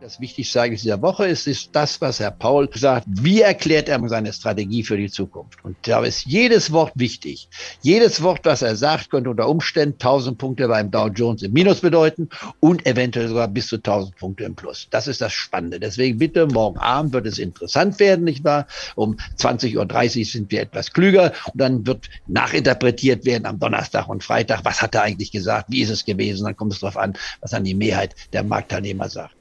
das Wichtigste eigentlich dieser Woche ist, ist das, was Herr Paul sagt. Wie erklärt er seine Strategie für die Zukunft? Und da ist jedes Wort wichtig. Jedes Wort, was er sagt, könnte unter Umständen 1000 Punkte beim Dow Jones im Minus bedeuten und eventuell sogar bis zu 1000 Punkte im Plus. Das ist das Spannende. Deswegen bitte, morgen Abend wird es interessant werden, nicht wahr? Um 20.30 Uhr sind wir etwas klüger und dann wird nachinterpretiert werden am Donnerstag und Freitag. Was hat er eigentlich gesagt? Wie ist es gewesen? Dann kommt es darauf an, was dann die Mehrheit der Marktteilnehmer sagt.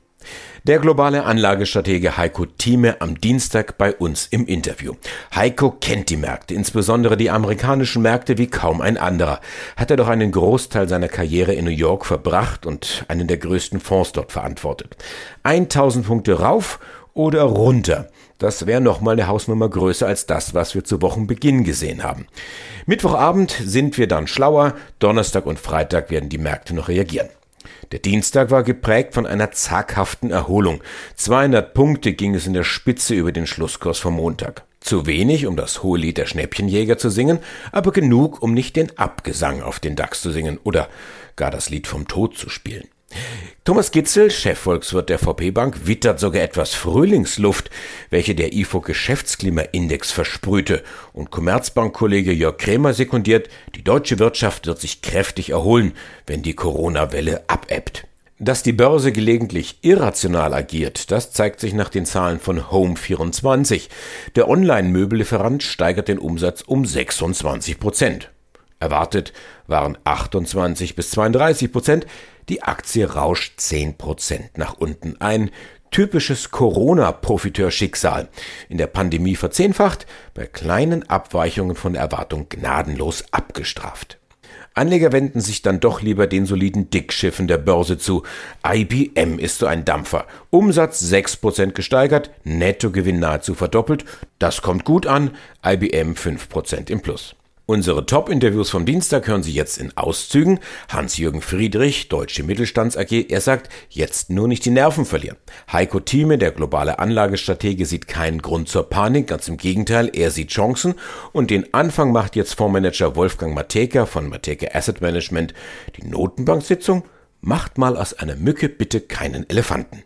Der globale Anlagestratege Heiko Thieme am Dienstag bei uns im Interview. Heiko kennt die Märkte, insbesondere die amerikanischen Märkte wie kaum ein anderer. Hat er doch einen Großteil seiner Karriere in New York verbracht und einen der größten Fonds dort verantwortet. 1000 Punkte rauf oder runter. Das wäre nochmal eine Hausnummer größer als das, was wir zu Wochenbeginn gesehen haben. Mittwochabend sind wir dann schlauer, Donnerstag und Freitag werden die Märkte noch reagieren. Der Dienstag war geprägt von einer zaghaften Erholung. 200 Punkte ging es in der Spitze über den Schlusskurs vom Montag. Zu wenig, um das hohe Lied der Schnäppchenjäger zu singen, aber genug, um nicht den Abgesang auf den DAX zu singen oder gar das Lied vom Tod zu spielen. Thomas Gitzel, Chefvolkswirt der VP Bank, wittert sogar etwas Frühlingsluft, welche der IFO Geschäftsklimaindex versprühte und Commerzbank-Kollege Jörg Krämer sekundiert, die deutsche Wirtschaft wird sich kräftig erholen, wenn die Corona-Welle abebbt. Dass die Börse gelegentlich irrational agiert, das zeigt sich nach den Zahlen von Home24. Der Online-Möbellieferant steigert den Umsatz um 26 Prozent. Erwartet waren 28 bis 32 Prozent. Die Aktie rauscht 10 Prozent nach unten. Ein typisches Corona-Profiteurschicksal. In der Pandemie verzehnfacht, bei kleinen Abweichungen von Erwartung gnadenlos abgestraft. Anleger wenden sich dann doch lieber den soliden Dickschiffen der Börse zu. IBM ist so ein Dampfer. Umsatz 6% gesteigert, Nettogewinn nahezu verdoppelt. Das kommt gut an. IBM 5% im Plus. Unsere Top-Interviews vom Dienstag hören Sie jetzt in Auszügen. Hans-Jürgen Friedrich, Deutsche Mittelstands AG, er sagt, jetzt nur nicht die Nerven verlieren. Heiko Thieme, der globale Anlagestratege, sieht keinen Grund zur Panik, ganz im Gegenteil, er sieht Chancen. Und den Anfang macht jetzt Fondsmanager Wolfgang Mateka von Mateka Asset Management. Die Notenbanksitzung macht mal aus einer Mücke bitte keinen Elefanten.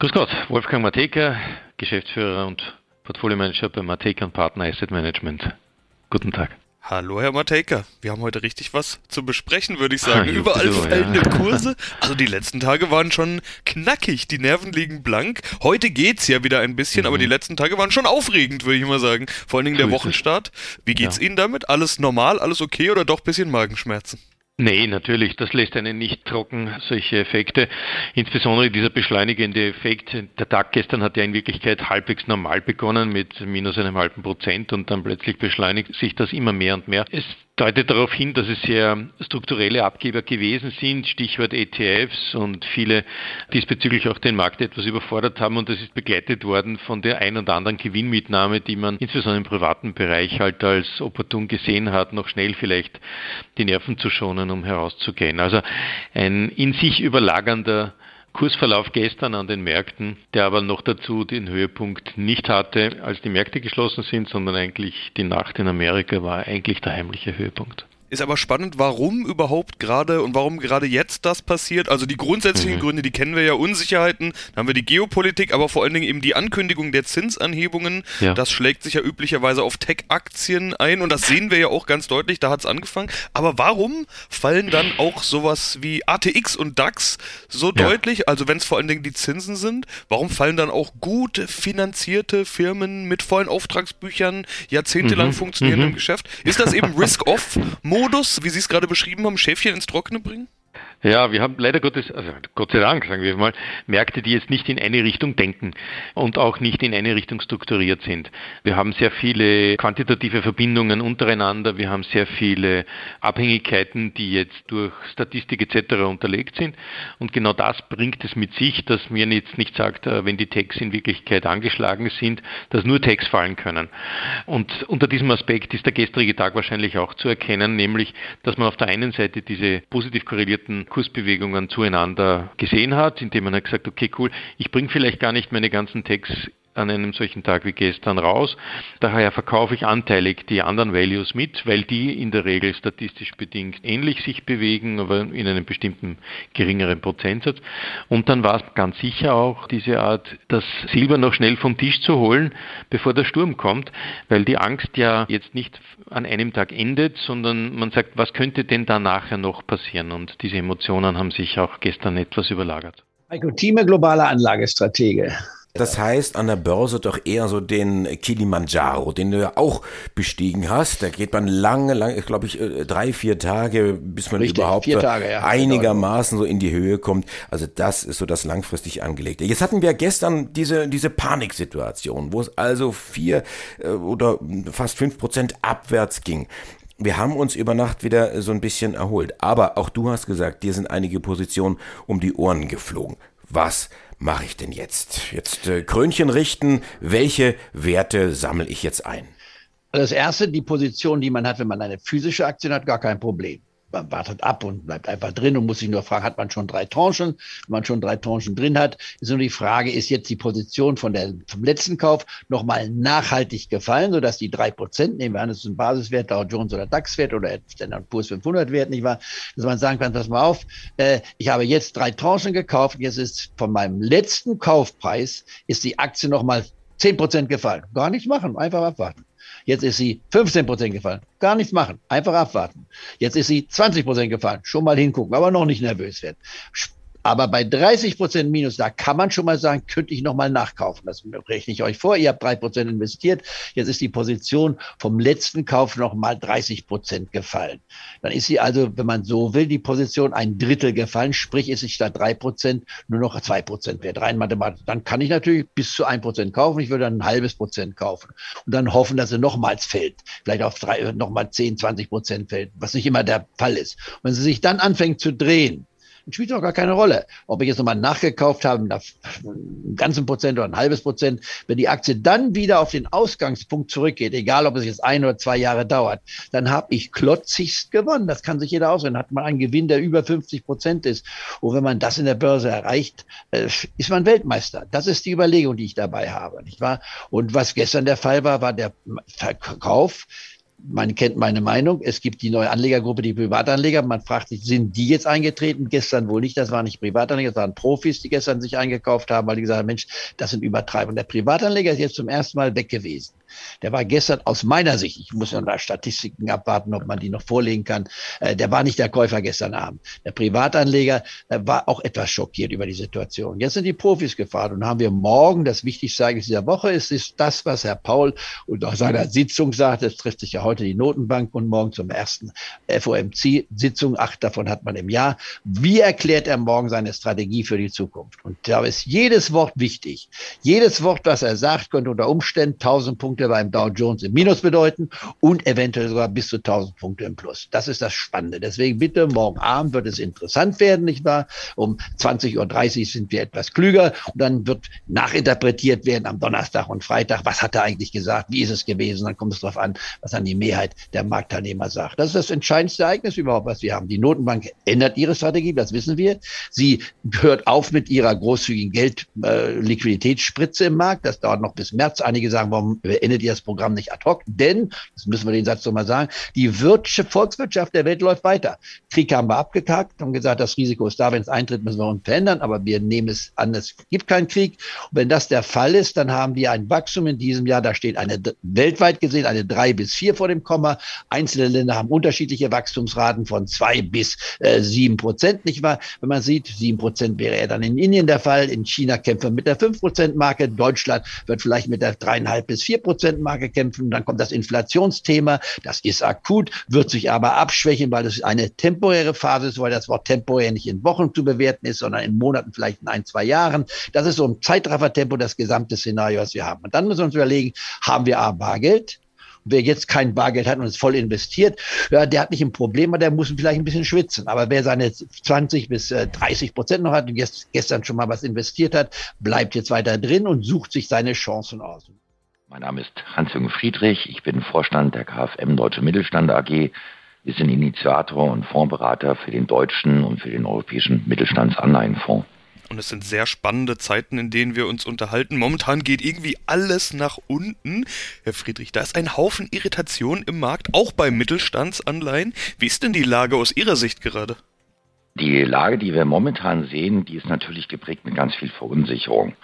Grüß Gott, Wolfgang Mateka, Geschäftsführer und Portfolio-Manager bei Mateka Partner Asset Management. Guten Tag. Hallo, Herr Matejka. Wir haben heute richtig was zu besprechen, würde ich sagen. Überall so, fallende ja. Kurse. Also die letzten Tage waren schon knackig. Die Nerven liegen blank. Heute geht's ja wieder ein bisschen, mhm. aber die letzten Tage waren schon aufregend, würde ich mal sagen. Vor allen Dingen der Wochenstart. Wie geht's ja. Ihnen damit? Alles normal, alles okay oder doch bisschen Magenschmerzen? Nee, natürlich, das lässt einen nicht trocken, solche Effekte. Insbesondere dieser beschleunigende Effekt. Der Tag gestern hat ja in Wirklichkeit halbwegs normal begonnen mit minus einem halben Prozent und dann plötzlich beschleunigt sich das immer mehr und mehr. Es deutet darauf hin, dass es sehr strukturelle Abgeber gewesen sind, Stichwort ETFs und viele diesbezüglich auch den Markt etwas überfordert haben und das ist begleitet worden von der ein oder anderen Gewinnmitnahme, die man insbesondere im privaten Bereich halt als opportun gesehen hat, noch schnell vielleicht die Nerven zu schonen, um herauszugehen. Also ein in sich überlagernder Kursverlauf gestern an den Märkten, der aber noch dazu den Höhepunkt nicht hatte, als die Märkte geschlossen sind, sondern eigentlich die Nacht in Amerika war eigentlich der heimliche Höhepunkt. Ist aber spannend, warum überhaupt gerade und warum gerade jetzt das passiert. Also die grundsätzlichen mhm. Gründe, die kennen wir ja, Unsicherheiten, dann haben wir die Geopolitik, aber vor allen Dingen eben die Ankündigung der Zinsanhebungen. Ja. Das schlägt sich ja üblicherweise auf Tech-Aktien ein und das sehen wir ja auch ganz deutlich, da hat es angefangen. Aber warum fallen dann auch sowas wie ATX und DAX so ja. deutlich, also wenn es vor allen Dingen die Zinsen sind, warum fallen dann auch gut finanzierte Firmen mit vollen Auftragsbüchern jahrzehntelang mhm. funktionierendem mhm. Geschäft? Ist das eben Risk-Off? Modus, wie Sie es gerade beschrieben haben, Schäfchen ins Trockene bringen? Ja, wir haben leider Gottes, also Gott sei Dank, sagen wir mal, Märkte, die jetzt nicht in eine Richtung denken und auch nicht in eine Richtung strukturiert sind. Wir haben sehr viele quantitative Verbindungen untereinander, wir haben sehr viele Abhängigkeiten, die jetzt durch Statistik etc. unterlegt sind. Und genau das bringt es mit sich, dass mir jetzt nicht sagt, äh, wenn die Tags in Wirklichkeit angeschlagen sind, dass nur Tags fallen können. Und unter diesem Aspekt ist der gestrige Tag wahrscheinlich auch zu erkennen, nämlich, dass man auf der einen Seite diese positiv korrelierten Kursbewegungen zueinander gesehen hat, indem man hat gesagt, okay, cool, ich bringe vielleicht gar nicht meine ganzen Tags an einem solchen Tag wie gestern raus. Daher verkaufe ich anteilig die anderen Values mit, weil die in der Regel statistisch bedingt ähnlich sich bewegen, aber in einem bestimmten geringeren Prozentsatz. Und dann war es ganz sicher auch diese Art, das Silber noch schnell vom Tisch zu holen, bevor der Sturm kommt, weil die Angst ja jetzt nicht an einem Tag endet, sondern man sagt, was könnte denn da nachher noch passieren? Und diese Emotionen haben sich auch gestern etwas überlagert. Heiko Thieme, globaler Anlagestratege. Das heißt an der Börse doch eher so den Kilimanjaro, den du ja auch bestiegen hast. Da geht man lange, lange, glaube ich, äh, drei, vier Tage, bis man Richtig, überhaupt Tage, ja, einigermaßen so in die Höhe kommt. Also das ist so das langfristig angelegte. Jetzt hatten wir gestern diese, diese Paniksituation, wo es also vier äh, oder fast fünf Prozent abwärts ging. Wir haben uns über Nacht wieder so ein bisschen erholt. Aber auch du hast gesagt, dir sind einige Positionen um die Ohren geflogen. Was mache ich denn jetzt? Jetzt äh, Krönchen richten, welche Werte sammle ich jetzt ein? Das erste, die Position, die man hat, wenn man eine physische Aktie hat, gar kein Problem man wartet ab und bleibt einfach drin und muss sich nur fragen, hat man schon drei Tranchen? Wenn man schon drei Tranchen drin hat, ist nur die Frage, ist jetzt die Position von der, vom letzten Kauf nochmal nachhaltig gefallen, sodass die drei Prozent, nehmen wir an, das ist ein Basiswert, Dow Jones oder DAX-Wert oder Standard Poor's 500 Wert, nicht wahr? Dass man sagen kann, pass mal auf, äh, ich habe jetzt drei Tranchen gekauft, jetzt ist von meinem letzten Kaufpreis, ist die Aktie nochmal zehn Prozent gefallen. Gar nichts machen, einfach abwarten. Jetzt ist sie 15 Prozent gefallen. Gar nichts machen. Einfach abwarten. Jetzt ist sie 20 Prozent gefallen. Schon mal hingucken, aber noch nicht nervös werden. Aber bei 30 Prozent Minus, da kann man schon mal sagen, könnte ich nochmal nachkaufen. Das rechne ich euch vor. Ihr habt drei Prozent investiert. Jetzt ist die Position vom letzten Kauf nochmal 30 Prozent gefallen. Dann ist sie also, wenn man so will, die Position ein Drittel gefallen. Sprich, ist sie statt drei Prozent nur noch zwei Prozent wert. Rein mathematisch. Dann kann ich natürlich bis zu ein Prozent kaufen. Ich würde dann ein halbes Prozent kaufen. Und dann hoffen, dass sie nochmals fällt. Vielleicht auf drei, nochmal 10, 20 Prozent fällt. Was nicht immer der Fall ist. Und wenn sie sich dann anfängt zu drehen, spielt auch gar keine Rolle. Ob ich jetzt nochmal nachgekauft habe, einen ganzen Prozent oder ein halbes Prozent, wenn die Aktie dann wieder auf den Ausgangspunkt zurückgeht, egal ob es jetzt ein oder zwei Jahre dauert, dann habe ich klotzigst gewonnen. Das kann sich jeder ausrechnen. Hat man einen Gewinn, der über 50 Prozent ist. Und wenn man das in der Börse erreicht, äh, ist man Weltmeister. Das ist die Überlegung, die ich dabei habe, nicht wahr? Und was gestern der Fall war, war der Verkauf man kennt meine Meinung. Es gibt die neue Anlegergruppe, die Privatanleger. Man fragt sich, sind die jetzt eingetreten? Gestern wohl nicht. Das waren nicht Privatanleger, das waren Profis, die gestern sich eingekauft haben, weil die gesagt haben, Mensch, das sind Übertreibungen. Der Privatanleger ist jetzt zum ersten Mal weg gewesen. Der war gestern aus meiner Sicht, ich muss ja nach Statistiken abwarten, ob man die noch vorlegen kann, äh, der war nicht der Käufer gestern Abend. Der Privatanleger äh, war auch etwas schockiert über die Situation. Jetzt sind die Profis gefahren und haben wir morgen, das wichtigste Ereignis dieser Woche ist, ist das, was Herr Paul unter seiner Sitzung sagt, es trifft sich ja heute die Notenbank und morgen zum ersten FOMC-Sitzung, acht davon hat man im Jahr. Wie erklärt er morgen seine Strategie für die Zukunft? Und da ist jedes Wort wichtig. Jedes Wort, was er sagt, könnte unter Umständen 1000 Punkte Punkte beim Dow Jones im Minus bedeuten und eventuell sogar bis zu 1000 Punkte im Plus. Das ist das Spannende. Deswegen bitte, morgen Abend wird es interessant werden, nicht wahr? Um 20.30 Uhr sind wir etwas klüger und dann wird nachinterpretiert werden am Donnerstag und Freitag. Was hat er eigentlich gesagt? Wie ist es gewesen? Dann kommt es darauf an, was dann die Mehrheit der Marktteilnehmer sagt. Das ist das entscheidendste Ereignis überhaupt, was wir haben. Die Notenbank ändert ihre Strategie, das wissen wir. Sie hört auf mit ihrer großzügigen Geld-Liquiditätsspritze äh, im Markt. Das dauert noch bis März. Einige sagen, warum beendet ihr das Programm nicht ad hoc, denn, das müssen wir den Satz nochmal sagen, die Wirtschaft, Volkswirtschaft der Welt läuft weiter. Krieg haben wir abgekackt, haben gesagt, das Risiko ist da, wenn es eintritt, müssen wir uns verändern, aber wir nehmen es an, es gibt keinen Krieg. Und wenn das der Fall ist, dann haben wir ein Wachstum in diesem Jahr, da steht eine weltweit gesehen eine drei bis vier vor dem Komma. Einzelne Länder haben unterschiedliche Wachstumsraten von zwei bis äh, sieben Prozent, nicht wahr? Wenn man sieht, sieben Prozent wäre er dann in Indien der Fall, in China kämpfen wir mit der fünf Prozent Marke, Deutschland wird vielleicht mit der dreieinhalb bis vier Prozent Prozentmarke kämpfen. Dann kommt das Inflationsthema. Das ist akut, wird sich aber abschwächen, weil es eine temporäre Phase ist, weil das Wort temporär nicht in Wochen zu bewerten ist, sondern in Monaten, vielleicht in ein, zwei Jahren. Das ist so ein Zeitraffertempo das gesamte Szenario, was wir haben. Und dann müssen wir uns überlegen, haben wir A, Bargeld? wer jetzt kein Bargeld hat und es voll investiert, ja, der hat nicht ein Problem, aber der muss vielleicht ein bisschen schwitzen. Aber wer seine 20 bis 30 äh, Prozent noch hat und jetzt gestern schon mal was investiert hat, bleibt jetzt weiter drin und sucht sich seine Chancen aus. Mein Name ist Hans-Jürgen Friedrich. Ich bin Vorstand der KfM Deutsche Mittelstand AG. Wir sind Initiator und Fondsberater für den deutschen und für den europäischen Mittelstandsanleihenfonds. Und es sind sehr spannende Zeiten, in denen wir uns unterhalten. Momentan geht irgendwie alles nach unten. Herr Friedrich, da ist ein Haufen Irritation im Markt, auch bei Mittelstandsanleihen. Wie ist denn die Lage aus Ihrer Sicht gerade? Die Lage, die wir momentan sehen, die ist natürlich geprägt mit ganz viel Verunsicherung.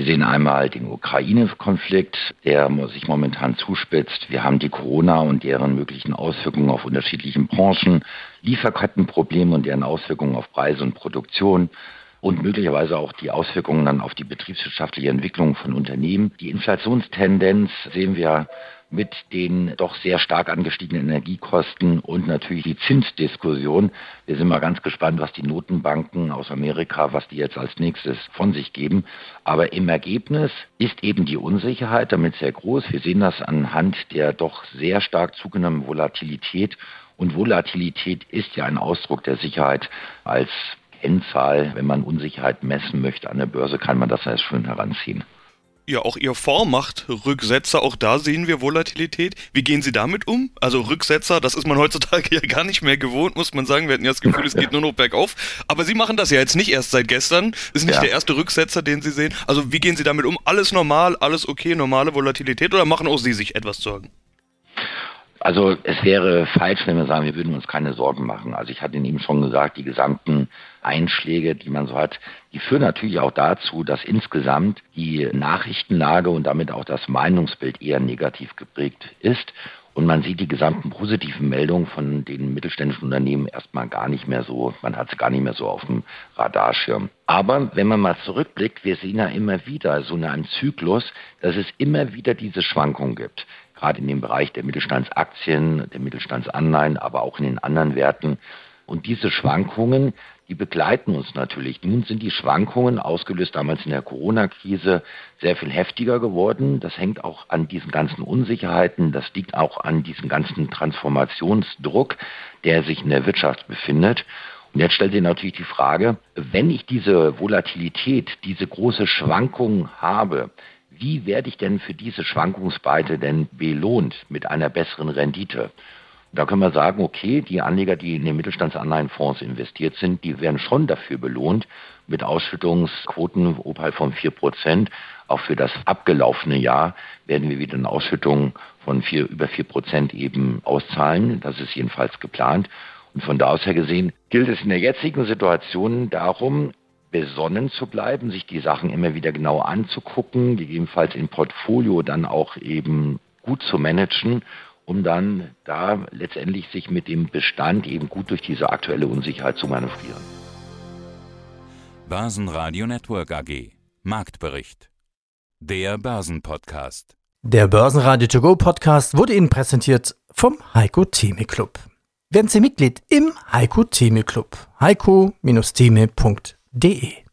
Wir sehen einmal den Ukraine-Konflikt, der sich momentan zuspitzt. Wir haben die Corona und deren möglichen Auswirkungen auf unterschiedlichen Branchen, Lieferkettenprobleme und deren Auswirkungen auf Preise und Produktion und möglicherweise auch die Auswirkungen dann auf die betriebswirtschaftliche Entwicklung von Unternehmen. Die Inflationstendenz sehen wir mit den doch sehr stark angestiegenen Energiekosten und natürlich die Zinsdiskussion. Wir sind mal ganz gespannt, was die Notenbanken aus Amerika, was die jetzt als nächstes von sich geben. Aber im Ergebnis ist eben die Unsicherheit damit sehr groß. Wir sehen das anhand der doch sehr stark zugenommenen Volatilität. Und Volatilität ist ja ein Ausdruck der Sicherheit als Endzahl, wenn man Unsicherheit messen möchte an der Börse, kann man das als schön heranziehen. Ja, auch Ihr Fonds macht Rücksetzer, auch da sehen wir Volatilität. Wie gehen Sie damit um? Also Rücksetzer, das ist man heutzutage ja gar nicht mehr gewohnt, muss man sagen. Wir hatten ja das Gefühl, es geht nur noch bergauf. Aber Sie machen das ja jetzt nicht erst seit gestern. Ist nicht ja. der erste Rücksetzer, den Sie sehen. Also wie gehen Sie damit um? Alles normal, alles okay, normale Volatilität oder machen auch Sie sich etwas Sorgen? Also es wäre falsch, wenn wir sagen, wir würden uns keine Sorgen machen. Also ich hatte Ihnen eben schon gesagt, die gesamten Einschläge, die man so hat, die führen natürlich auch dazu, dass insgesamt die Nachrichtenlage und damit auch das Meinungsbild eher negativ geprägt ist. Und man sieht die gesamten positiven Meldungen von den mittelständischen Unternehmen erstmal gar nicht mehr so, man hat es gar nicht mehr so auf dem Radarschirm. Aber wenn man mal zurückblickt, wir sehen ja immer wieder so einen Zyklus, dass es immer wieder diese Schwankungen gibt gerade in dem Bereich der Mittelstandsaktien, der Mittelstandsanleihen, aber auch in den anderen Werten. Und diese Schwankungen, die begleiten uns natürlich. Nun sind die Schwankungen, ausgelöst damals in der Corona-Krise, sehr viel heftiger geworden. Das hängt auch an diesen ganzen Unsicherheiten. Das liegt auch an diesem ganzen Transformationsdruck, der sich in der Wirtschaft befindet. Und jetzt stellt sich natürlich die Frage, wenn ich diese Volatilität, diese große Schwankung habe, wie werde ich denn für diese Schwankungsbreite denn belohnt mit einer besseren Rendite? Da können wir sagen, okay, die Anleger, die in den Mittelstandsanleihenfonds investiert sind, die werden schon dafür belohnt mit Ausschüttungsquoten oberhalb von 4%. Auch für das abgelaufene Jahr werden wir wieder eine Ausschüttung von vier, über 4% eben auszahlen. Das ist jedenfalls geplant. Und von da aus her gesehen gilt es in der jetzigen Situation darum, besonnen zu bleiben, sich die Sachen immer wieder genau anzugucken, gegebenenfalls im Portfolio dann auch eben gut zu managen, um dann da letztendlich sich mit dem Bestand eben gut durch diese aktuelle Unsicherheit zu manövrieren. Börsenradio Network AG Marktbericht Der Börsenpodcast Der Börsenradio To Go Podcast wurde Ihnen präsentiert vom Heiko Theme Club. Werden Sie Mitglied im Heiko Theme Club. heiko-theme.de de.